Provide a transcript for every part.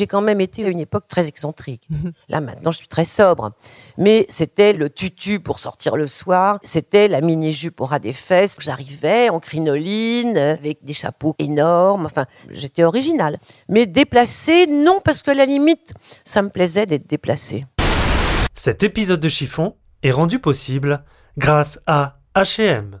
J'ai quand même été à une époque très excentrique. Là, maintenant, je suis très sobre. Mais c'était le tutu pour sortir le soir. C'était la mini-jupe au ras des fesses. J'arrivais en crinoline, avec des chapeaux énormes. Enfin, j'étais originale. Mais déplacée, non, parce que la limite, ça me plaisait d'être déplacée. Cet épisode de Chiffon est rendu possible grâce à H&M.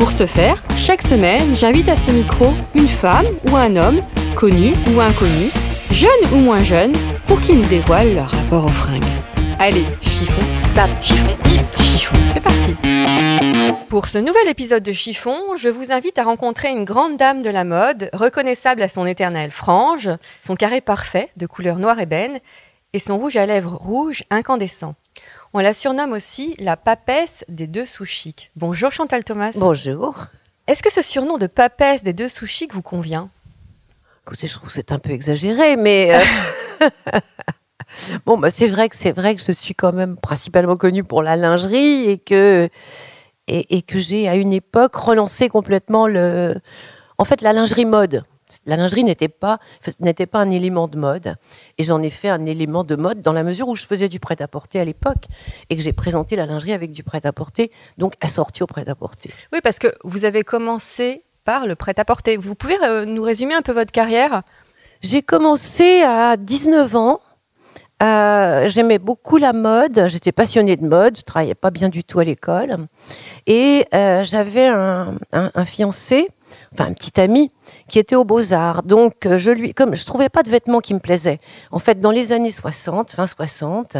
Pour ce faire, chaque semaine, j'invite à ce micro une femme ou un homme, connu ou inconnu, jeune ou moins jeune, pour qu'ils nous dévoilent leur rapport aux fringues. Allez, chiffon, sap, chiffon, chiffon, c'est parti Pour ce nouvel épisode de Chiffon, je vous invite à rencontrer une grande dame de la mode, reconnaissable à son éternelle frange, son carré parfait de couleur noire ébène et son rouge à lèvres rouge incandescent. On la surnomme aussi la papesse des deux sous chics. Bonjour Chantal Thomas. Bonjour. Est-ce que ce surnom de papesse des deux sous chics vous convient? Écoutez, je trouve que c'est un peu exagéré, mais euh, bon, bah, c'est vrai que c'est vrai que je suis quand même principalement connue pour la lingerie et que et, et que j'ai à une époque relancé complètement le, en fait, la lingerie mode. La lingerie n'était pas n'était pas un élément de mode et j'en ai fait un élément de mode dans la mesure où je faisais du prêt-à-porter à l'époque et que j'ai présenté la lingerie avec du prêt-à-porter, donc assorti au prêt-à-porter. Oui, parce que vous avez commencé par le prêt-à-porter. Vous pouvez euh, nous résumer un peu votre carrière? J'ai commencé à 19 ans. Euh, J'aimais beaucoup la mode. J'étais passionnée de mode. Je travaillais pas bien du tout à l'école. Et euh, j'avais un, un, un, fiancé, enfin un petit ami, qui était aux Beaux-Arts. Donc, euh, je lui, comme je trouvais pas de vêtements qui me plaisaient. En fait, dans les années 60, fin 60,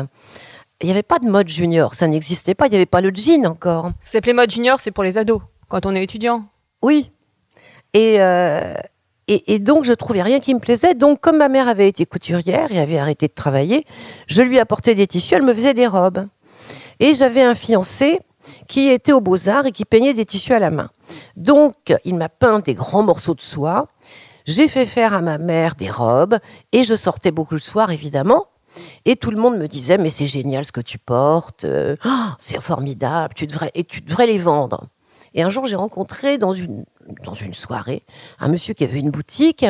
il n'y avait pas de mode junior. Ça n'existait pas. Il n'y avait pas le jean encore. Ça s'appelait mode junior, c'est pour les ados, quand on est étudiant. Oui. Et, euh, et, et, donc, je trouvais rien qui me plaisait. Donc, comme ma mère avait été couturière et avait arrêté de travailler, je lui apportais des tissus, elle me faisait des robes. Et j'avais un fiancé qui était aux Beaux-Arts et qui peignait des tissus à la main. Donc, il m'a peint des grands morceaux de soie. J'ai fait faire à ma mère des robes et je sortais beaucoup le soir, évidemment. Et tout le monde me disait, mais c'est génial ce que tu portes, euh, oh, c'est formidable, tu devrais, et tu devrais les vendre. Et un jour, j'ai rencontré dans une, dans une soirée un monsieur qui avait une boutique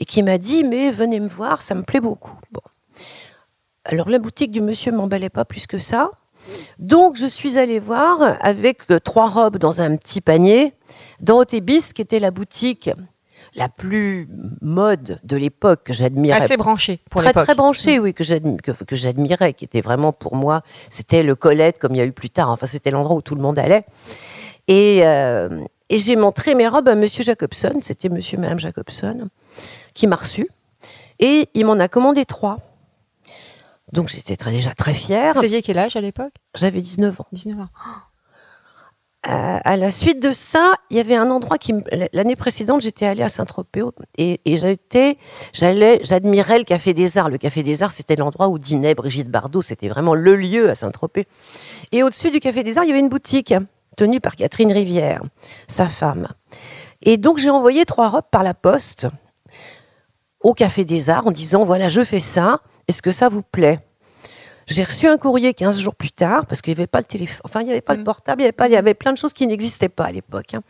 et qui m'a dit, mais venez me voir, ça me plaît beaucoup. Bon. Alors, la boutique du monsieur m'emballait pas plus que ça. Donc, je suis allée voir avec trois robes dans un petit panier, Dorothée Bis, qui était la boutique la plus mode de l'époque que j'admirais. Assez branchée pour Très, l'époque. très branchée, oui, que j'admirais, que, que j'admirais, qui était vraiment pour moi, c'était le Colette comme il y a eu plus tard. Enfin, c'était l'endroit où tout le monde allait. Et, euh, et j'ai montré mes robes à Monsieur Jacobson, c'était Monsieur et Madame Jacobson, qui m'a reçu. Et il m'en a commandé trois. Donc j'étais très, déjà très fière. Vous aviez quel âge à l'époque? J'avais 19 ans. 19 ans. Euh, à la suite de ça, il y avait un endroit qui, l'année précédente, j'étais allée à Saint-Tropez et, et j'étais, j'allais, j'admirais le Café des Arts. Le Café des Arts, c'était l'endroit où dînait Brigitte Bardot. C'était vraiment le lieu à Saint-Tropez. Et au-dessus du Café des Arts, il y avait une boutique tenue par Catherine Rivière, sa femme. Et donc, j'ai envoyé trois robes par la poste au Café des Arts en disant, voilà, je fais ça. Est-ce que ça vous plaît? J'ai reçu un courrier 15 jours plus tard, parce qu'il n'y avait pas le téléphone, enfin, il n'y avait pas le portable, il y avait, pas, il y avait plein de choses qui n'existaient pas à l'époque. Hein.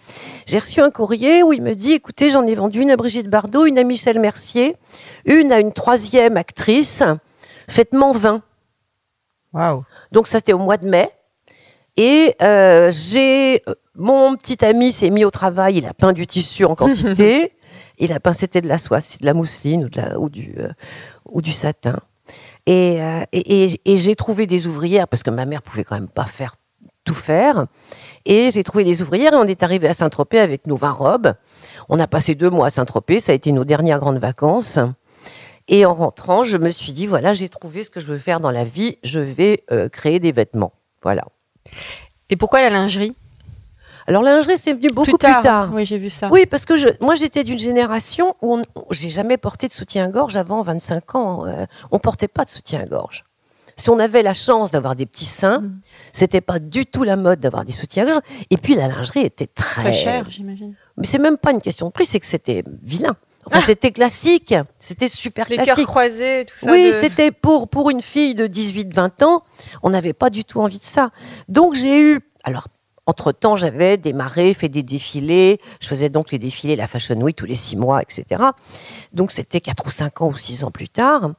J'ai reçu un courrier où il me dit, écoutez, j'en ai vendu une à Brigitte Bardot, une à Michel Mercier, une à une troisième actrice, faites-m'en 20. Waouh. Donc, ça, c'était au mois de mai. Et euh, j'ai mon petit ami s'est mis au travail, il a peint du tissu en quantité. il a peint, c'était de la soie, de la mousseline ou, la, du, euh, ou du satin. Et, euh, et, et- et j'ai trouvé des ouvrières, parce que ma mère pouvait quand même pas faire tout faire. Et j'ai trouvé des ouvrières et on est arrivé à Saint-Tropez avec nos 20 robes. On a passé deux mois à Saint-Tropez, ça a été nos dernières grandes vacances. Et en rentrant, je me suis dit, voilà, j'ai trouvé ce que je veux faire dans la vie, je vais euh, créer des vêtements. Voilà. Et pourquoi la lingerie? Alors la lingerie, c'est venu beaucoup plus tard. Oui, j'ai vu ça. Oui, parce que je, moi j'étais d'une génération où j'ai jamais porté de soutien-gorge avant 25 ans. Euh, on portait pas de soutien-gorge. Si on avait la chance d'avoir des petits seins, Mm. c'était pas du tout la mode d'avoir des soutiens-gorge. Et puis la lingerie était très, Très cher, j'imagine. Mais c'est même pas une question de prix, c'est que c'était vilain. Enfin, c'était classique, c'était super Ah. Les cœurs classique. croisés, tout ça. Oui, de- c'était pour, pour une fille de 18-20 ans, on n'avait pas du tout envie de ça. Donc j'ai eu, alors entre-temps j'avais démarré, fait des défilés, je faisais donc les défilés, la Fashion Week tous les six mois, etc. Donc c'était 4 ou 5 ans ou 6 ans plus tard.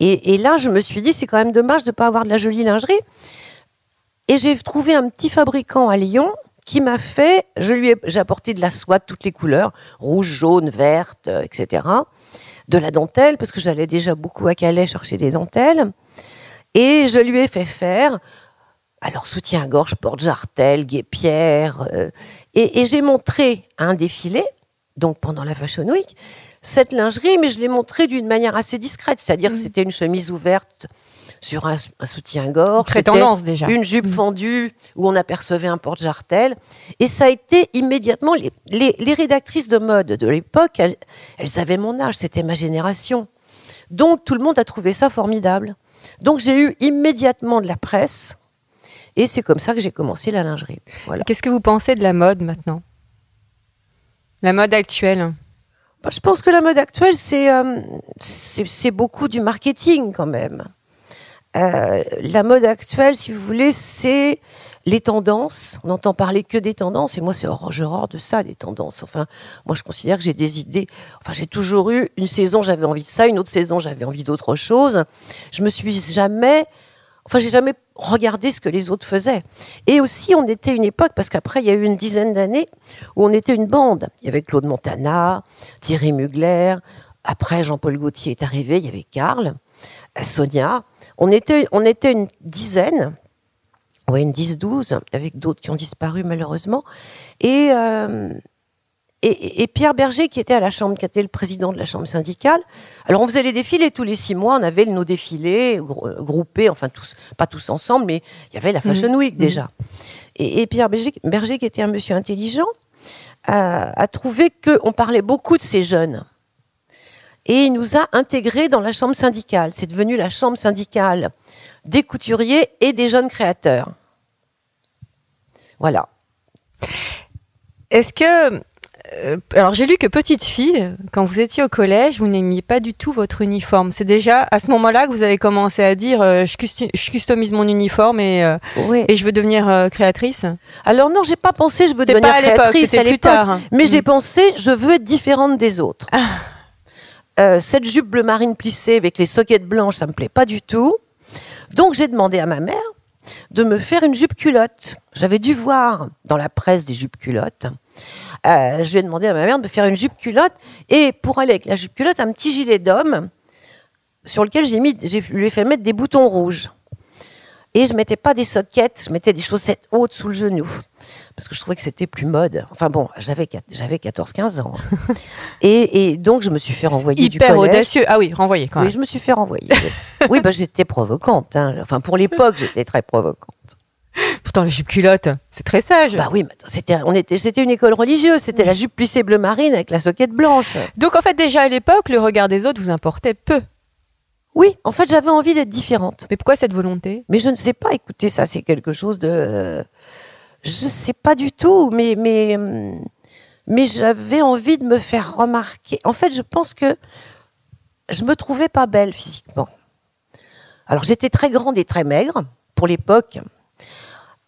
Et, là je me suis dit, c'est quand même dommage de ne pas avoir de la jolie lingerie. Et j'ai trouvé un petit fabricant à Lyon qui m'a fait, je lui ai, j'ai apporté de la soie de toutes les couleurs, rouge, jaune, verte, etc. De la dentelle, parce que j'allais déjà beaucoup à Calais chercher des dentelles. Et je lui ai fait faire, alors soutien-gorge, porte-jartel, guépière. euh, et et j'ai montré à un défilé, donc pendant la Fashion Week, cette lingerie, mais je l'ai montrée d'une manière assez discrète. C'est-à-dire que c'était une chemise ouverte sur un, un soutien-gorge. Très tendance déjà. Une jupe fendue où on apercevait un porte-jartel. Et ça a été immédiatement. Les, les- les rédactrices de mode de l'époque, elles, elles avaient mon âge, c'était ma génération. Donc tout le monde a trouvé ça formidable. Donc j'ai eu immédiatement de la presse. Et c'est comme ça que j'ai commencé la lingerie. Voilà. Qu'est-ce que vous pensez de la mode maintenant? La mode actuelle Bah, Je pense que la mode actuelle, c'est euh, c'est beaucoup du marketing quand même. Euh, la mode actuelle, si vous voulez, c'est les tendances. On n'entend parler que des tendances, et moi, c'est j'ai horreur de ça, les tendances. Enfin, moi, je considère que j'ai des idées. Enfin, j'ai toujours eu une saison, j'avais envie de ça, une autre saison, j'avais envie d'autre chose. Je me suis jamais, enfin, j'ai jamais regardé ce que les autres faisaient. Et aussi, on était une époque, parce qu'après, il y a eu une dizaine d'années où on était une bande. Il y avait Claude Montana, Thierry Mugler. Après, Jean-Paul Gaultier est arrivé, il y avait Karl, euh, Sonia. On était, on était une dizaine, oui, une 10-12, avec d'autres qui ont disparu malheureusement. Et, euh, et- Pierre Berger, qui était à la Chambre, qui était le président de la Chambre syndicale. Alors, on faisait les défilés tous les six mois, on avait nos défilés grou- groupés, enfin, tous, pas tous ensemble, mais il y avait la Fashion Week déjà. Et, et Pierre Berger, Berger, qui était un monsieur intelligent, a, a trouvé qu'on parlait beaucoup de ces jeunes. Et il nous a intégrés dans la chambre syndicale. C'est devenu la chambre syndicale des couturiers et des jeunes créateurs. Voilà. Est-ce que. Euh, alors, j'ai lu que petite fille, quand vous étiez au collège, vous n'aimiez pas du tout votre uniforme. C'est déjà à ce moment-là que vous avez commencé à dire euh, je, custi- je customise mon uniforme et, euh, et je veux devenir créatrice Alors non, j'ai pas pensé je veux C'était devenir à créatrice à l'époque, tard. hein. mais Mm. j'ai pensé je veux être différente des autres. Euh, cette jupe bleu marine plissée avec les soquettes blanches, ça me plaît pas du tout. Donc j'ai demandé à ma mère de me faire une jupe culotte. J'avais dû voir dans la presse des jupes culottes. Euh, je lui ai demandé à ma mère de me faire une jupe culotte et pour aller avec la jupe culotte, un petit gilet d'homme sur lequel j'ai mis, j'ai lui ai fait mettre des boutons rouges. Et je mettais pas des soquettes, je mettais des chaussettes hautes sous le genou. Parce que je trouvais que c'était plus mode. Enfin bon, j'avais j'avais 14-15 ans. et, et donc, je me suis fait renvoyer du Hyper collège. audacieux. Ah oui, renvoyé quand Oui, même. je me suis fait renvoyer. oui, bah, j'étais provocante. hein. Enfin, pour l'époque, j'étais très provocante. Pourtant, la jupe culotte, c'est très sage. Bah oui, mais c'était, on était, c'était une école religieuse. C'était la jupe plissée bleu marine avec la soquette blanche. Donc, en fait, déjà à l'époque, le regard des autres vous importait peu. Oui, en fait, j'avais envie d'être différente. Mais pourquoi cette volonté? Mais je ne sais pas, écoutez, ça c'est quelque chose de... Je ne sais pas du tout, mais, mais, mais j'avais envie de me faire remarquer. En fait, je pense que je me trouvais pas belle physiquement. Alors j'étais très grande et très maigre pour l'époque.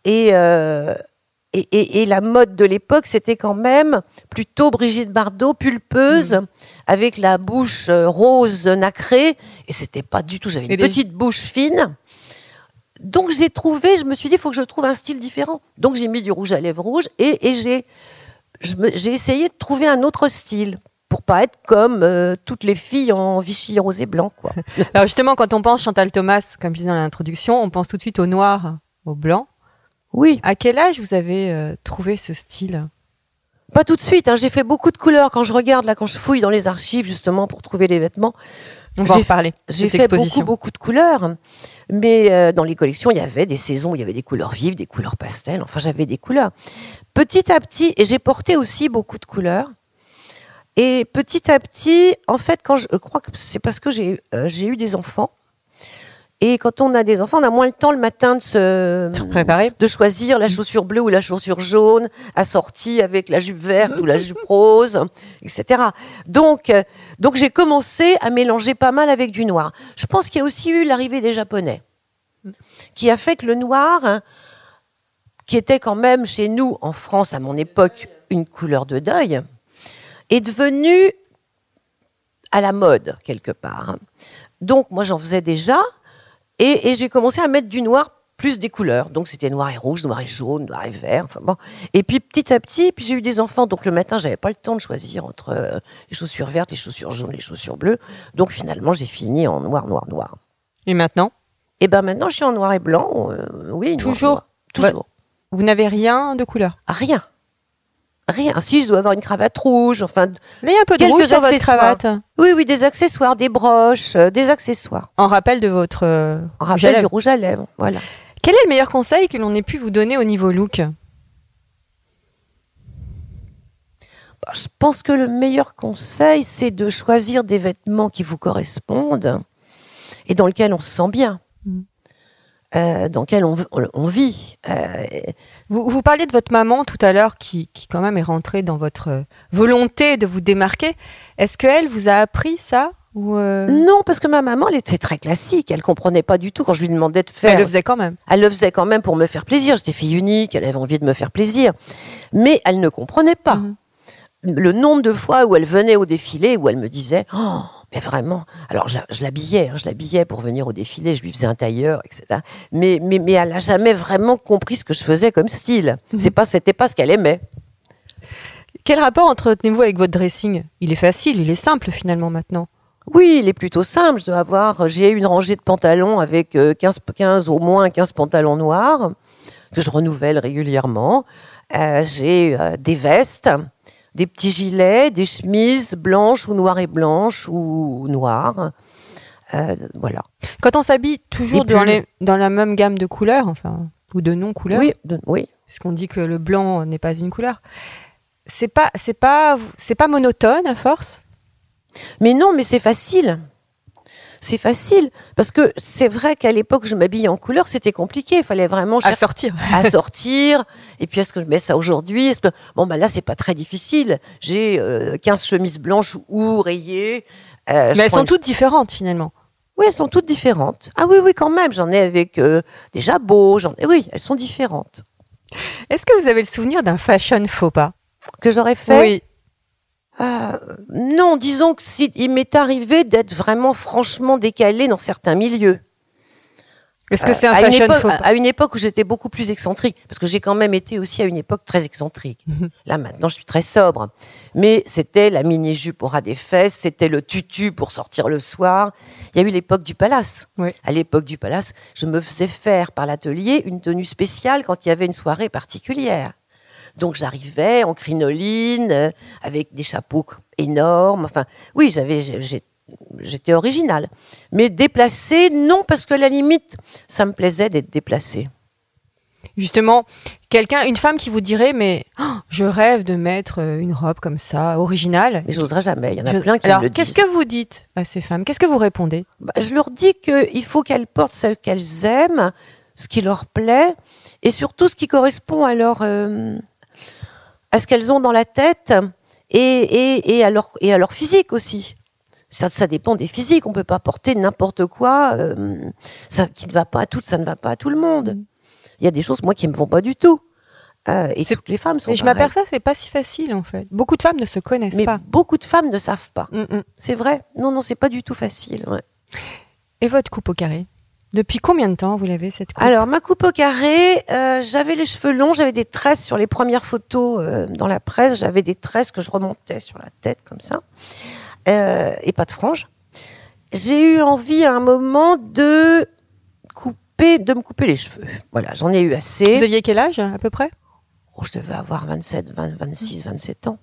Et, euh, et, et- et la mode de l'époque, c'était quand même plutôt Brigitte Bardot, pulpeuse, avec la bouche euh, rose nacrée. Et c'était pas du tout. J'avais une les- petite bouche fine. donc j'ai trouvé, je me suis dit, il faut que je trouve un style différent. Donc j'ai mis du rouge à lèvres rouge et, et j'ai, j'ai essayé de trouver un autre style pour pas être comme euh, toutes les filles en Vichy rose et blanc, quoi. Alors justement, quand on pense Chantal Thomas, comme je disais dans l'introduction, on pense tout de suite au noir, au blanc. Oui, À quel âge vous avez euh, trouvé ce style? Pas tout de suite. hein, J'ai fait beaucoup de couleurs quand je regarde là, quand je fouille dans les archives justement pour trouver les vêtements. On va en J'ai- reparler. J'ai fait exposition. beaucoup, beaucoup de couleurs, mais euh, dans les collections, il y avait des saisons, il y avait des couleurs vives, des couleurs pastel, enfin j'avais des couleurs. Petit à petit, et j'ai porté aussi beaucoup de couleurs, et petit à petit, en fait, quand je, je crois que c'est parce que j'ai euh, j'ai eu des enfants, et quand on a des enfants, on a moins le temps le matin de se, Se préparer. de choisir la chaussure bleue ou la chaussure jaune, assortie avec la jupe verte ou la jupe rose, etc. Donc, euh, donc j'ai commencé à mélanger pas mal avec du noir. Je pense qu'il y a aussi eu l'arrivée des Japonais, qui a fait que le noir, hein, qui était quand même chez nous, en France, à mon époque, une couleur de deuil, est devenu à la mode, quelque part. hein. Donc, moi, j'en faisais déjà, et, et j'ai commencé à mettre du noir plus des couleurs. Donc c'était noir et rouge, noir et jaune, noir et vert. Enfin bon. Et puis petit à petit, puis j'ai eu des enfants. Donc le matin, j'avais pas le temps de choisir entre euh, les chaussures vertes, les chaussures jaunes, les chaussures bleues. Donc finalement, j'ai fini en noir, noir, noir. Et maintenant, Et ben maintenant, je suis en noir et blanc. euh, oui, Toujours noir. toujours. vous n'avez rien de couleur? Ah, Rien. Rien. Si je dois avoir une cravate rouge, enfin, Là, il y a un peu de Quelques rouge sur votre accessoires. cravate. oui, oui, des accessoires, des broches, euh, des accessoires. En rappel de votre En euh, rouge à rappel lèvres. du rouge à lèvres. Voilà. Quel est le meilleur conseil que l'on ait pu vous donner au niveau look? Bah, Je pense que le meilleur conseil, c'est de choisir des vêtements qui vous correspondent et dans lesquels on se sent bien, Mm. Euh, dans lesquels on, vit. Euh, vous, vous parliez de votre maman tout à l'heure qui, qui quand même est rentrée dans votre euh, volonté de vous démarquer. Est-ce qu'elle vous a appris ça ou euh, Non, parce que ma maman, elle était très classique. Elle comprenait pas du tout quand je lui demandais de faire. Elle le faisait quand même. Elle le faisait quand même pour me faire plaisir. J'étais fille unique, elle avait envie de me faire plaisir. Mais elle ne comprenait pas. Mhm. Le nombre de fois où elle venait au défilé, où elle me disait Oh, mais vraiment. Alors, je, la- je l'habillais, hein, je l'habillais pour venir au défilé, je lui faisais un tailleur, etc. Mais, mais, mais elle n'a jamais vraiment compris ce que je faisais comme style. C'est pas, c'était pas ce qu'elle aimait. Quel rapport entretenez-vous avec votre dressing? Il est facile, il est simple finalement maintenant. Oui, il est plutôt simple. Je dois avoir, j'ai une rangée de pantalons avec euh, 15, 15, au moins 15 pantalons noirs que je renouvelle régulièrement. Euh, j'ai euh, des vestes, des petits gilets, des chemises blanches ou noires et blanches ou noires. Euh, voilà. Quand on s'habille toujours dans, pulls. les, dans la même gamme de couleurs, enfin, ou de non-couleurs, Oui, de- oui. puisqu'on dit que le blanc n'est pas une couleur, c'est pas, c'est pas, c'est pas monotone à force? Mais non, mais c'est facile. C'est facile. Parce que c'est vrai qu'à l'époque, je m'habillais en couleur, c'était compliqué. Il fallait vraiment à sortir. à sortir. Et puis, est-ce que je mets ça aujourd'hui? Que... Bon, bah là, c'est pas très difficile. J'ai euh, 15 chemises blanches ou rayées. Euh, Mais elles sont une- toutes différentes finalement. Oui, elles sont toutes différentes. Ah oui, oui, quand même. J'en ai avec euh, des jabots. J'en ai... Oui, elles sont différentes. Est-ce que vous avez le souvenir d'un fashion faux pas? Que j'aurais fait? Oui. Euh, Non, disons que si, il m'est arrivé d'être vraiment franchement décalé dans certains milieux. Est-ce que c'est un à, une fashion époque, faux pas à une époque où j'étais beaucoup plus excentrique, parce que j'ai quand même été aussi à une époque très excentrique. Là maintenant, je suis très sobre, mais c'était la mini jupe au ras des fesses, c'était le tutu pour sortir le soir. Il y a eu l'époque du palace. Oui. À l'époque du palace, je me faisais faire par l'atelier une tenue spéciale quand il y avait une soirée particulière. Donc j'arrivais en crinoline, euh, avec des chapeaux énormes. Enfin, oui, j'avais, j'étais originale. Mais déplacée, non, parce que à la limite, ça me plaisait d'être déplacée. Justement, quelqu'un, une femme qui vous dirait mais oh, je rêve de mettre euh, une robe comme ça, originale. Mais j'oserais jamais. Il y en a Je- plein qui Alors, me le qu'est-ce disent. que vous dites à ces femmes? Qu'est-ce que vous répondez? Bah, je leur dis qu'il faut qu'elles portent ce qu'elles aiment, ce qui leur plaît, et surtout ce qui correspond à leur, euh, à ce qu'elles ont dans la tête et, et, et, à leur, et à leur physique aussi. Ça, ça dépend des physiques. On peut pas porter n'importe quoi. euh, ça, qui ne va pas à toutes, ça ne va pas à tout le monde. Il y a des choses, moi, qui me vont pas du tout. Euh, et C'est- toutes les femmes sont Et je m'aperçois que c'est pas si facile en fait. Beaucoup de femmes ne se connaissent Mais pas. beaucoup de femmes ne savent pas. Mm, mm. C'est vrai. Non, non, c'est pas du tout facile. ouais. Et votre coupe au carré? Depuis combien de temps vous l'avez cette coupe? Alors, ma coupe au carré, euh, j'avais les cheveux longs, j'avais des tresses sur les premières photos euh, dans la presse, j'avais des tresses que je remontais sur la tête comme ça, euh, et pas de franges. J'ai eu envie à un moment de couper, de me couper les cheveux. Voilà, j'en ai eu assez. Vous aviez quel âge à peu près? Oh, je devais avoir 27, 20, 26, 27 ans.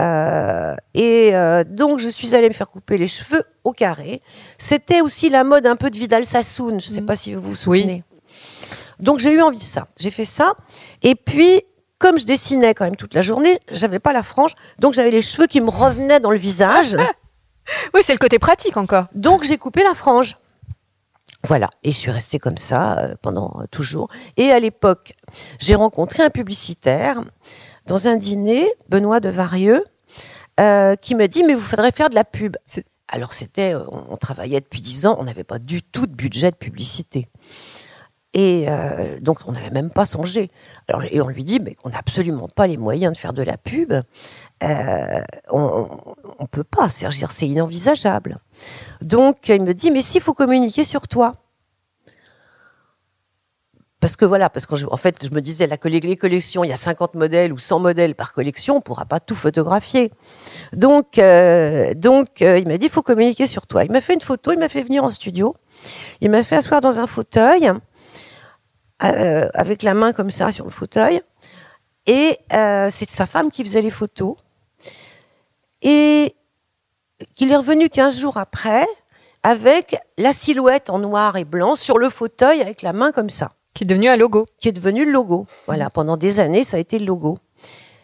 Euh, et euh, donc, je suis allée me faire couper les cheveux au carré. C'était aussi la mode un peu de Vidal Sassoon. Je ne sais Mm. pas si vous vous souvenez. Donc, j'ai eu envie de ça. J'ai fait ça. Et puis, comme je dessinais quand même toute la journée, j'avais pas la frange. Donc, j'avais les cheveux qui me revenaient dans le visage. Oui, c'est le côté pratique encore. Donc j'ai coupé la frange. Voilà, et je suis restée comme ça euh, pendant toujours. Et à l'époque, j'ai rencontré un publicitaire dans un dîner, Benoît de Varieux, euh, qui me dit mais vous faudrait faire de la pub. Alors c'était, euh, on, on travaillait depuis dix ans, on n'avait pas du tout de budget de publicité. Et euh, donc on n'avait même pas songé. Alors, et on lui dit mais on n'a absolument pas les moyens de faire de la pub. Euh, on ne peut pas, c'est inenvisageable. Donc il me dit mais s'il faut communiquer sur toi. Parce que voilà, parce que je- en fait, je me disais, la, les collections, il y a 50 modèles ou 100 modèles par collection, on ne pourra pas tout photographier. Donc, euh, donc euh, il m'a dit, il faut communiquer sur toi. Il m'a fait une photo, il m'a fait venir en studio, il m'a fait asseoir dans un fauteuil, euh, avec la main comme ça sur le fauteuil, et c'est sa femme qui faisait les photos. Et qu'il est revenu 15 jours après, avec la silhouette en noir et blanc sur le fauteuil, avec la main comme ça Qui est devenu un logo. qui est devenu le logo. Voilà, pendant des années, ça a été le logo.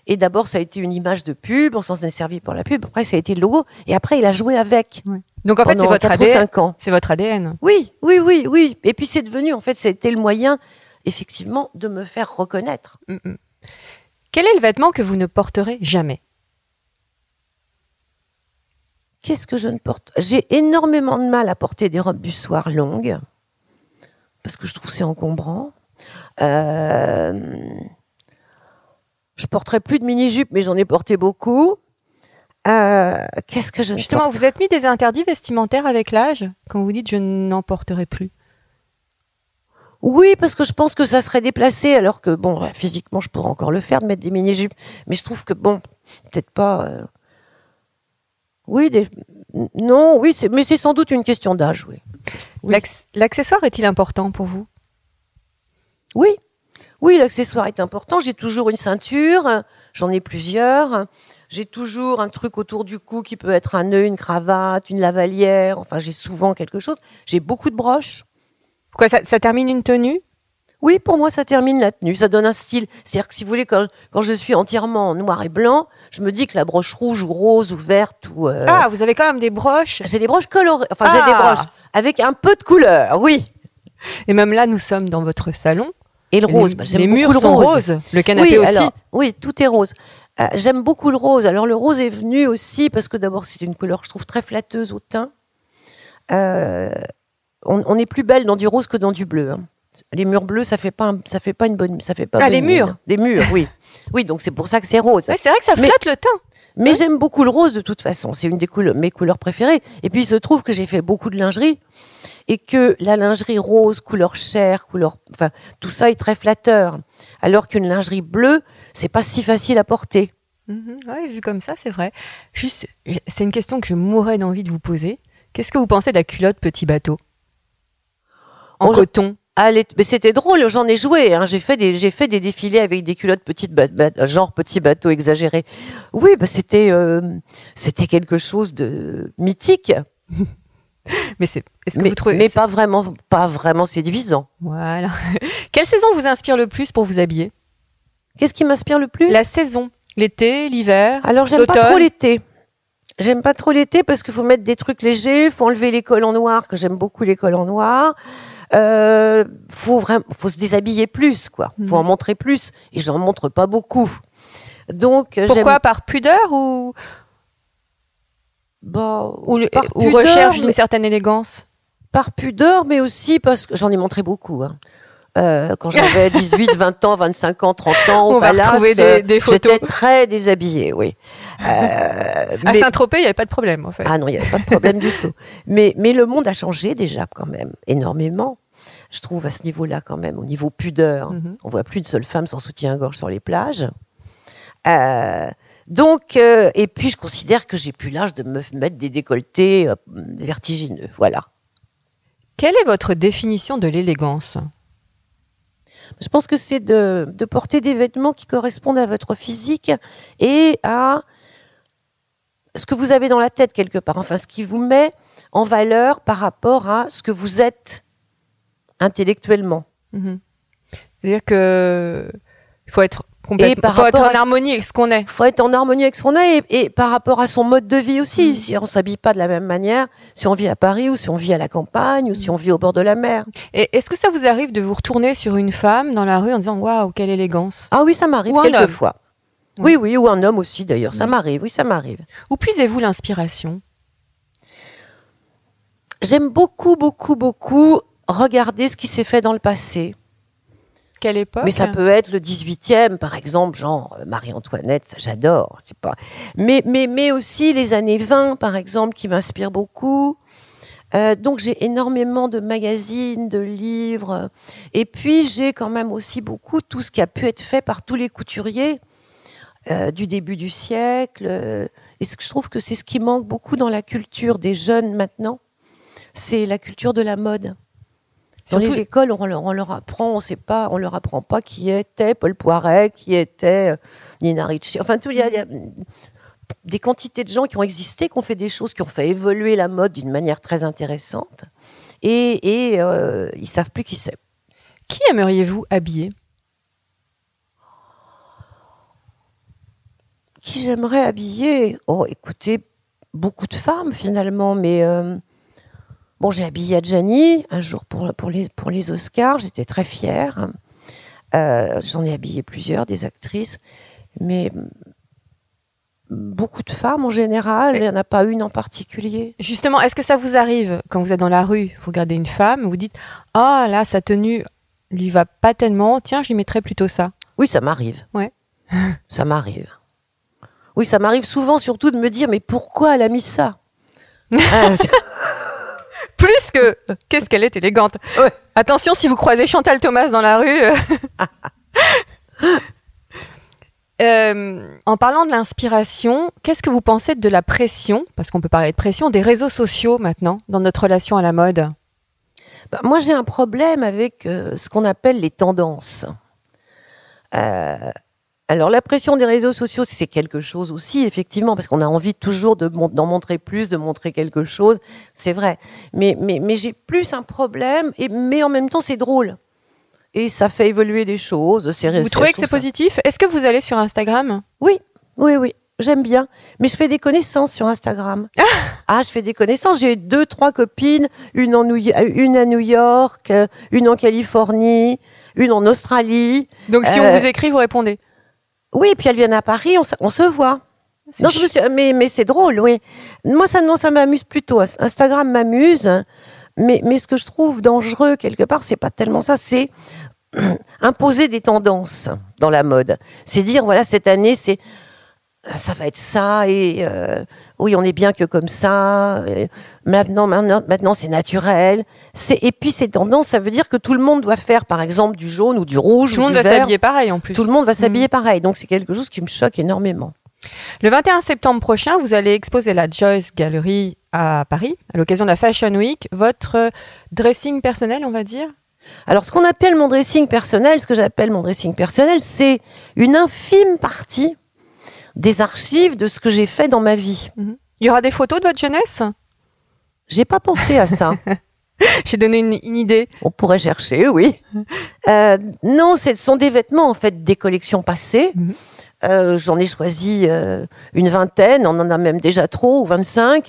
Et d'abord, ça a été une image de pub, on s'en est servi pour la pub. Après, ça a été le logo. Et après, il a joué avec. Donc en fait, c'est votre 4 ou ADN. 5 ans. C'est votre ADN. Oui, oui, oui, oui. Et puis, c'est devenu, en fait, ça a été le moyen, effectivement, de me faire reconnaître. Mm, mm. Quel est le vêtement que vous ne porterez jamais? Qu'est-ce que je ne porte? J'ai énormément de mal à porter des robes du soir longues, parce que je trouve que c'est encombrant. Euh, Je porterai plus de mini-jupe, mais j'en ai porté beaucoup. Euh, Qu'est-ce que je Justement, porte vous êtes mis des interdits vestimentaires avec l'âge quand vous dites je n'en porterai plus. Oui, parce que je pense que ça serait déplacé, alors que, bon, physiquement, je pourrais encore le faire, de mettre des mini-jupes. Mais je trouve que, bon, peut-être pas. euh, Oui, des... non, oui, mais c'est sans doute une question d'âge, oui. Oui. L'acc- L'accessoire est-il important pour vous? Oui, oui, l'accessoire est important. J'ai toujours une ceinture, j'en ai plusieurs. J'ai toujours un truc autour du cou qui peut être un nœud, une cravate, une lavalière. Enfin, j'ai souvent quelque chose. J'ai beaucoup de broches. Quoi, ça, ça termine une tenue? Oui, pour moi, ça termine la tenue. Ça donne un style. C'est-à-dire que si vous voulez, quand, quand je suis entièrement en noir et blanc, je me dis que la broche rouge ou rose ou verte ou. euh, Ah, vous avez quand même des broches. J'ai des broches colorées. Enfin, j'ai des Ah. broches avec un peu de couleur, oui. Et même là, nous sommes dans votre salon. Et le rose. Les, bah, j'aime les beaucoup murs le sont rose. roses. Le canapé oui, aussi. alors, oui, tout est rose. Euh, J'aime beaucoup le rose. Alors le rose est venu aussi parce que d'abord c'est une couleur que je trouve très flatteuse au teint. Euh, on, on est plus belle dans du rose que dans du bleu. hein. Les murs bleus, ça fait pas, un- ça fait pas une bonne, ça fait pas. Ah, les mine. murs. Des murs, oui, oui. Donc c'est pour ça que c'est rose. Ouais, c'est vrai que ça Mais- flatte le teint. Mais j'aime beaucoup le rose de toute façon. C'est une des couleurs, mes couleurs préférées. Et puis il se trouve que j'ai fait beaucoup de lingerie et que la lingerie rose, couleur chair, couleur, enfin tout ça est très flatteur. Alors qu'une lingerie bleue, c'est pas si facile à porter. Mhm, ouais, vu comme ça, c'est vrai. Juste, c'est une question que je mourrais d'envie de vous poser. Qu'est-ce que vous pensez de la culotte petit bateau? En Oh, coton les- c'était drôle, j'en ai joué. hein. J'ai fait des, j'ai fait des défilés avec des culottes petites, genre petits bateaux exagérés. Oui, bah c'était, euh, c'était quelque chose de mythique, Mais c'est. Est-ce que mais, vous trouvez mais pas vraiment, pas vraiment séduisant. Voilà. Quelle saison vous inspire le plus pour vous habiller? Qu'est-ce qui m'inspire le plus? La saison. L'été, l'hiver. Alors j'aime pas trop l'été. J'aime pas trop l'été parce qu'il faut mettre des trucs légers, faut enlever les cols en noir, que j'aime beaucoup les cols en noir. Euh, faut vraiment, faut se déshabiller plus, quoi. Faut Mhm. en montrer plus, et j'en montre pas beaucoup. Donc euh, Pourquoi Par pudeur ou, bah, ou, le- par ou pudeur, recherche mais- d'une certaine élégance? Par pudeur, mais aussi parce que j'en ai montré beaucoup. hein. Euh, quand j'avais 18, 20 ans, 25 ans, 30 ans, au Palace, des- euh, des. J'étais très déshabillée, oui. Euh, À mais- Saint-Tropez, il n'y avait pas de problème, en fait. ah non, il n'y avait pas de problème du tout. Mais, mais le monde a changé déjà quand même, énormément. Je trouve à ce niveau-là quand même, au niveau pudeur. Mhm. On voit plus une seule femme sans soutien-gorge sur les plages. Euh, donc, euh, et puis je considère que j'ai plus l'âge de me mettre des décolletés euh, vertigineux. Voilà. Quelle est votre définition de l'élégance? Je pense que c'est de, porter des vêtements qui correspondent à votre physique et à ce que vous avez dans la tête quelque part. Enfin, ce qui vous met en valeur par rapport à ce que vous êtes intellectuellement. Mhm. C'est-à-dire que il faut être complètement, par faut être en harmonie avec ce qu'on est. Il faut être en harmonie avec ce qu'on a et, et par rapport à son mode de vie aussi. Mm. Si on s'habille pas de la même manière, si on vit à Paris ou si on vit à la campagne ou si on vit au bord de la mer. Et est-ce que ça vous arrive de vous retourner sur une femme dans la rue en disant waouh quelle élégance? Ah oui, ça m'arrive quelquefois. Oui, oui, ou un homme aussi d'ailleurs. Ça m'arrive, oui, ça m'arrive. Où puisez-vous l'inspiration? J'aime beaucoup, beaucoup, beaucoup regarder ce qui s'est fait dans le passé. Mais ça peut être le 18e, par exemple, genre euh, Marie-Antoinette, j'adore. C'est pas. Mais, mais, mais aussi les années 20, par exemple, qui m'inspirent beaucoup. Euh, donc j'ai énormément de magazines, de livres. Et puis j'ai quand même aussi beaucoup tout ce qui a pu être fait par tous les couturiers euh, du début du siècle. Et ce que je trouve que c'est ce qui manque beaucoup dans la culture des jeunes maintenant, c'est la culture de la mode. Dans Surtout- les écoles, on leur, on leur apprend, on sait pas, on leur apprend pas qui était Paul Poiret, qui était euh, Nina Ricci. Enfin, tout, il y, a- il y a des quantités de gens qui ont existé, qui ont fait des choses, qui ont fait évoluer la mode d'une manière très intéressante. Et, et euh, ils savent plus qui c'est. Qui aimeriez-vous habiller? Qui j'aimerais habiller? Oh, écoutez, beaucoup de femmes finalement, mais euh, bon, j'ai habillé Adjani un jour pour, pour, les, pour les Oscars, j'étais très fière. Euh, J'en ai habillé plusieurs, des actrices, mais mm, beaucoup de femmes en général, il n'y en a pas une en particulier. Justement, est-ce que ça vous arrive quand vous êtes dans la rue, vous regardez une femme, vous dites ah là sa tenue lui va pas tellement, tiens je lui mettrais plutôt ça. Oui, ça m'arrive. Ouais. ça m'arrive. Oui, ça m'arrive souvent surtout de me dire, mais pourquoi elle a mis ça? Ah, Plus que qu'est-ce qu'elle est élégante. Ouais. Attention si vous croisez Chantal Thomas dans la rue. euh. Euh, en parlant de l'inspiration, qu'est-ce que vous pensez de la pression, parce qu'on peut parler de pression, des réseaux sociaux maintenant dans notre relation à la mode? Bah, moi, j'ai un problème avec euh, ce qu'on appelle les tendances. Euh, alors, la pression des réseaux sociaux, c'est quelque chose aussi, effectivement, parce qu'on a envie toujours de d'en montrer plus, de montrer quelque chose, c'est vrai. Mais, mais, mais j'ai plus un problème, et, mais en même temps, c'est drôle. Et ça fait évoluer des choses. c'est- Vous trouvez que c'est positif? Est-ce que vous allez sur Instagram? Oui, oui, oui. J'aime bien. Mais je fais des connaissances sur Instagram. Ah, je fais des connaissances. J'ai deux, trois copines. Une, en New- une à New York, euh, une en Californie, une en Australie. Donc si Euh, on vous écrit, vous répondez. Oui, puis elles viennent à Paris, on, se- on se voit. Non, je me suis, mais, mais c'est drôle, oui. Moi, ça, non, ça m'amuse plutôt. Instagram m'amuse. Mais, mais ce que je trouve dangereux, quelque part, c'est pas tellement ça, c'est imposer des tendances dans la mode. C'est dire, voilà, cette année, c'est ça va être ça et euh, oui on est bien que comme ça euh, maintenant maintenant maintenant c'est naturel c'est et puis ces tendances ça veut dire que tout le monde doit faire par exemple du jaune ou du rouge Tout le monde va s'habiller pareil en plus. tout le monde va s'habiller Mm. pareil donc c'est quelque chose qui me choque énormément Le 21 septembre prochain, vous allez exposer la Joyce Gallery à Paris, à l'occasion de la Fashion Week, votre euh, dressing personnel, on va dire? Alors, ce qu'on appelle mon dressing personnel, ce que j'appelle mon dressing personnel, c'est une infime partie des archives de ce que j'ai fait dans ma vie. Il y aura des photos de votre jeunesse? J'ai pas pensé à ça. J'ai donné une, une idée. On pourrait chercher, oui. Euh, non, ce sont des vêtements, en fait, des collections passées. Mhm. Euh, J'en ai choisi euh, une vingtaine, on en a même déjà trop, ou 25.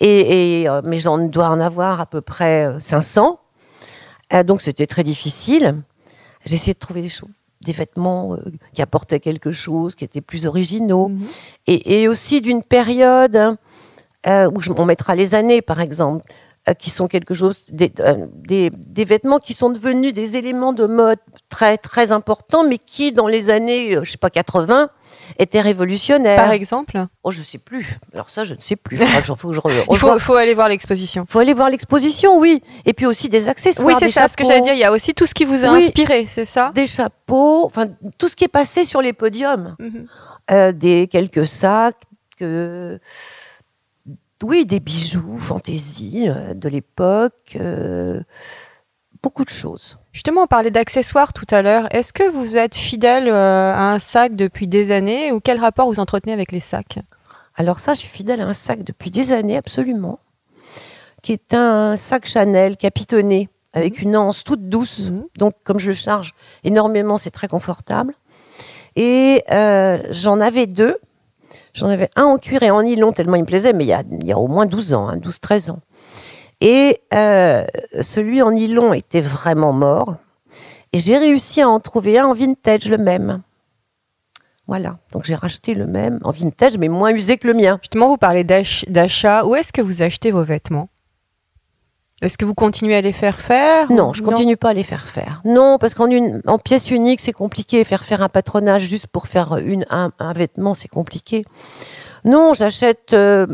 Et, et, mais j'en dois en avoir à peu près euh, 500. Euh, donc, c'était très difficile. J'ai essayé de trouver des choses des vêtements euh, qui apportaient quelque chose, qui étaient plus originaux, Mhm. et, et aussi d'une période euh, où je- on mettra les années, par exemple. Euh, qui sont quelque chose, des, euh, des, des vêtements qui sont devenus des éléments de mode très très importants, mais qui dans les années, euh, je sais pas 80, étaient révolutionnaires. Par exemple Oh, je sais plus. Alors ça, je ne sais plus. Faudra que j'en- faut que je re- Il faut, aller voir l'exposition. Faut aller voir l'exposition, oui. Et puis aussi des accessoires. Oui, c'est ça, ce que j'allais dire. Il y a aussi tout ce qui vous a Oui. inspiré, c'est ça? Des chapeaux, enfin tout ce qui est passé sur les podiums. Mhm. Euh, des quelques sacs, que- oui, des bijoux, fantaisie euh, de l'époque, euh, beaucoup de choses. Justement, on parlait d'accessoires tout à l'heure. Est-ce que vous êtes fidèle euh, à un sac depuis des années ou quel rapport vous entretenez avec les sacs? Alors ça, je suis fidèle à un sac depuis des années, absolument, qui est un sac Chanel capitonné avec une anse toute douce. Mhm. Donc, comme je le charge énormément, c'est très confortable. Et euh, j'en avais deux. J'en avais un en cuir et en nylon, tellement il me plaisait, mais il y a, il y a au moins 12 ans, hein, 12-13 ans. Et euh, celui en nylon était vraiment mort. Et j'ai réussi à en trouver un en vintage, le même. Voilà. Donc j'ai racheté le même en vintage, mais moins usé que le mien. Justement, vous parlez d'ach- d'achat. Où est-ce que vous achetez vos vêtements? Est-ce que vous continuez à les faire faire Non, je continue pas à les faire faire. Non, parce qu'en une, en pièce unique, c'est compliqué. Faire faire un patronage juste pour faire une, un, un vêtement, c'est compliqué. Non, j'achète euh,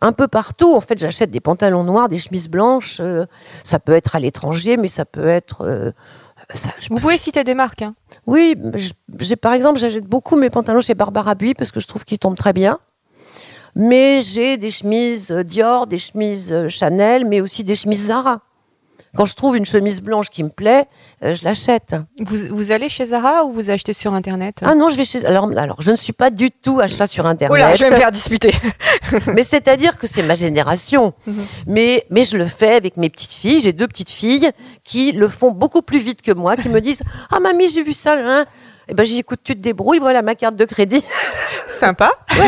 un peu partout. En fait, j'achète des pantalons noirs, des chemises blanches. euh, ça peut être à l'étranger, mais ça peut être. euh, ça- je- Vous pouvez citer des marques. hein. oui, j'ai par exemple, j'achète beaucoup mes pantalons chez Barbara Buis parce que je trouve qu'ils tombent très bien. Mais j'ai des chemises euh, Dior, des chemises euh, Chanel, mais aussi des chemises Zara. Quand je trouve une chemise blanche qui me plaît, euh, je l'achète. Vous, vous allez chez Zara ou vous achetez sur Internet? Ah non, je vais chez. Alors, alors, je ne suis pas du tout achat sur Internet. Là, je vais me faire disputer. mais c'est-à-dire que c'est ma génération. Mhm. mais, mais je le fais avec mes petites filles. J'ai deux petites filles qui le font beaucoup plus vite que moi, qui me disent Ah, mamie, j'ai vu ça. Hein. Et ben, j'ai dit, écoute, tu te débrouilles, voilà ma carte de crédit. Sympa.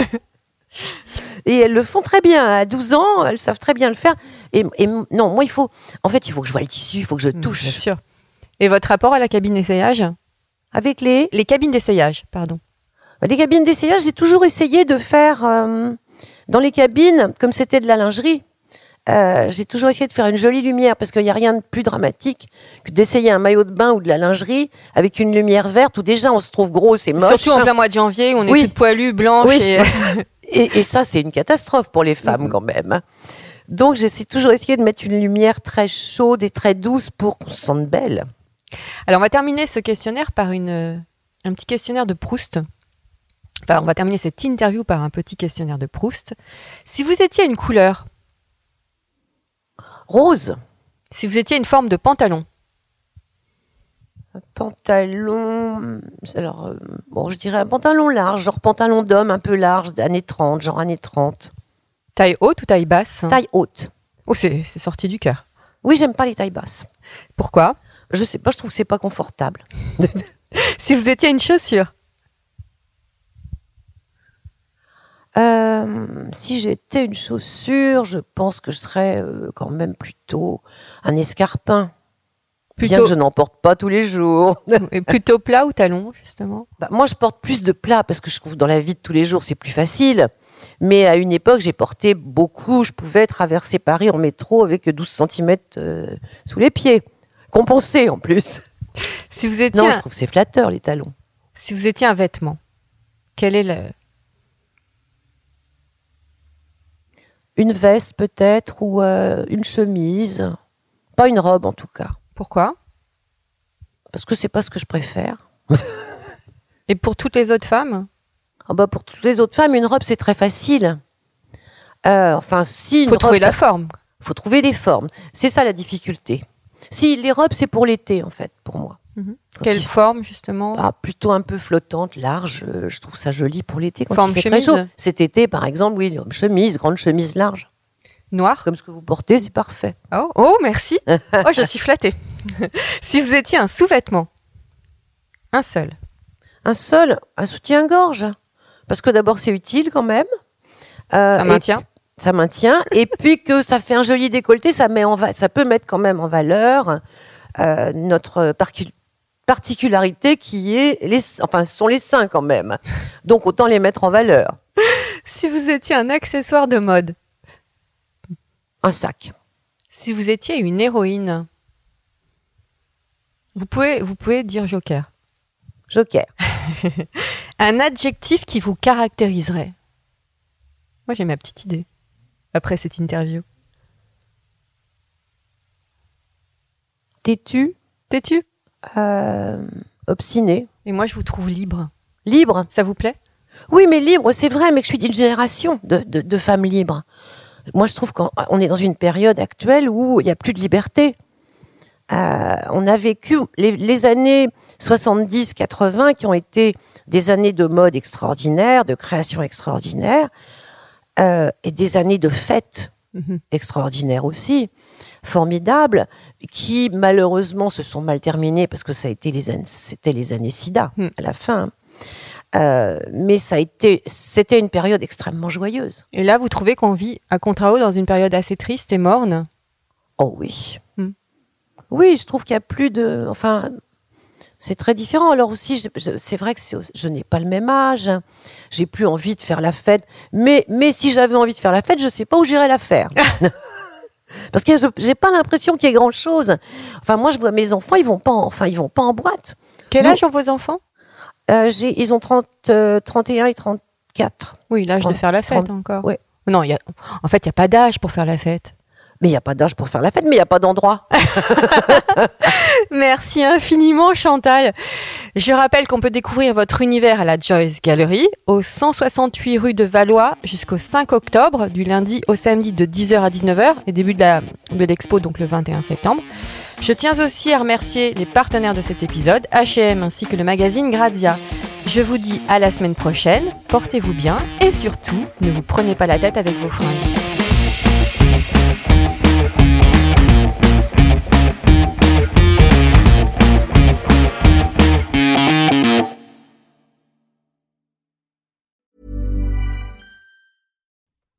Et elles le font très bien. À 12 ans, elles savent très bien le faire. Et, et non, moi, il faut. En fait, il faut que je vois le tissu, il faut que je Bien touche. sûr. Et votre rapport à la cabine d'essayage? Avec les, Les cabines d'essayage, pardon. les cabines d'essayage, j'ai toujours essayé de faire euh, dans les cabines, comme c'était de la lingerie. Euh, j'ai toujours essayé de faire une jolie lumière parce qu'il n'y a rien de plus dramatique que d'essayer un maillot de bain ou de la lingerie avec une lumière verte où déjà on se trouve gros, c'est moche. Surtout en plein mois de janvier, où on est Oui. toutes poilues, blanches. Oui. Et... Et, et ça, c'est une catastrophe pour les femmes quand même. Donc, j'essaie toujours essayer de mettre une lumière très chaude et très douce pour qu'on se sente belle. Alors, on va terminer ce questionnaire par une, un petit questionnaire de Proust. Enfin, on va terminer cette interview par un petit questionnaire de Proust. Si vous étiez une couleur, Rose, si vous étiez une forme de pantalon, pantalon. Alors, euh, bon, je dirais un pantalon large, genre pantalon d'homme un peu large, d'années 30, genre années 30. taille haute ou taille basse? Taille haute. Oh, c'est c'est sorti du cœur. Oui, j'aime pas les tailles basses. Pourquoi? Je sais pas, je trouve que c'est pas confortable. Si vous étiez une chaussure, Euh, si j'étais une chaussure, je pense que je serais euh, quand même plutôt un escarpin. Bien plutôt, que je n'en porte pas tous les jours. et plutôt plat ou talon, justement? Bah, moi, je porte plus de plats parce que je trouve dans la vie de tous les jours, c'est plus facile. Mais à une époque, j'ai porté beaucoup. Je pouvais traverser Paris en métro avec 12 cm sous les pieds. Compensé en plus. Si vous étiez, Non, un, je trouve que c'est flatteur, les talons. si vous étiez un vêtement, quel est le Une veste peut-être ou euh, une chemise. Pas une robe en tout cas. Pourquoi? Parce que c'est pas ce que je préfère. Et pour toutes les autres femmes? Ah bah, pour toutes les autres femmes, une robe, c'est très facile. Euh, enfin, si. Une faut robe, trouver ça- la forme. faut trouver des formes. C'est ça la difficulté. Si, les robes, c'est pour l'été, en fait, pour moi. Mhm. Quelle forme, justement Ah, plutôt un peu flottante, large. euh, je trouve ça joli pour l'été quand Forme il fait chemise très chaud. Cet été, par exemple, oui, chemise, grande chemise large. Noir Comme ce que vous portez, c'est parfait. Oh, oh, merci. Oh, je suis flattée. si vous étiez un sous-vêtement, un seul, Un seul, un soutien-gorge. Parce que d'abord, c'est utile quand même. Euh, ça et maintient. ça maintient. Et puis que ça fait un joli décolleté, ça, met en va- ça peut mettre quand même en valeur euh, notre parcu- particularité qui est, les, enfin, ce sont les seins quand même. Donc autant les mettre en valeur. Si vous étiez un accessoire de mode, Un sac. Si vous étiez une héroïne, vous pouvez, vous pouvez dire Joker. Joker. Un adjectif qui vous caractériserait. Moi, j'ai ma petite idée après cette interview. Têtu, Têtu? Euh, obstiné, Et moi, je vous trouve libre. libre. Ça vous plaît? Oui, mais libre, c'est vrai, mais je suis d'une génération de, de- de femmes libres. Moi, je trouve qu'on on est dans une période actuelle où il n'y a plus de liberté. Euh, on a vécu les, les années 70-80 qui ont été des années de mode extraordinaire, de création extraordinaire, euh, et des années de fêtes Mhm. extraordinaires aussi, formidables, qui malheureusement se sont mal terminées parce que ça a été les c'était les années SIDA Mm. à la fin. Euh, mais ça a été, c'était une période extrêmement joyeuse. Et là, vous trouvez qu'on vit à contrario dans une période assez triste et morne? Oh oui. Mm. Oui, je trouve qu'il y a plus de. Enfin, c'est très différent. Alors aussi, c'est vrai que je n'ai pas le même âge. J'ai plus envie de faire la fête. Mais, mais si j'avais envie de faire la fête, je sais pas où j'irais la faire. Parce que je- j'ai pas l'impression qu'il y ait grand chose. Enfin, moi, je vois mes enfants, ils vont pas, en, enfin, ils vont pas en boîte. Quel âge ont vos enfants? Euh, ils ont 30, euh, 31 et 34. Oui, l'âge de faire la fête encore. ouais. Non, y a, en fait, il n'y a pas d'âge pour faire la fête. Mais il n'y a pas d'âge pour faire la fête, mais il n'y a pas d'endroit. Merci infiniment Chantal. Je rappelle qu'on peut découvrir votre univers à la Joyce Gallery au 168 rue de Valois jusqu'au 5 octobre, du lundi au samedi de 10h à 19h et début de l'expo donc le 21 septembre. Je tiens aussi à remercier les partenaires de cet épisode, H&M ainsi que le magazine Grazia. Je vous dis à la semaine prochaine, portez-vous bien et surtout, ne vous prenez pas la tête avec vos fringues.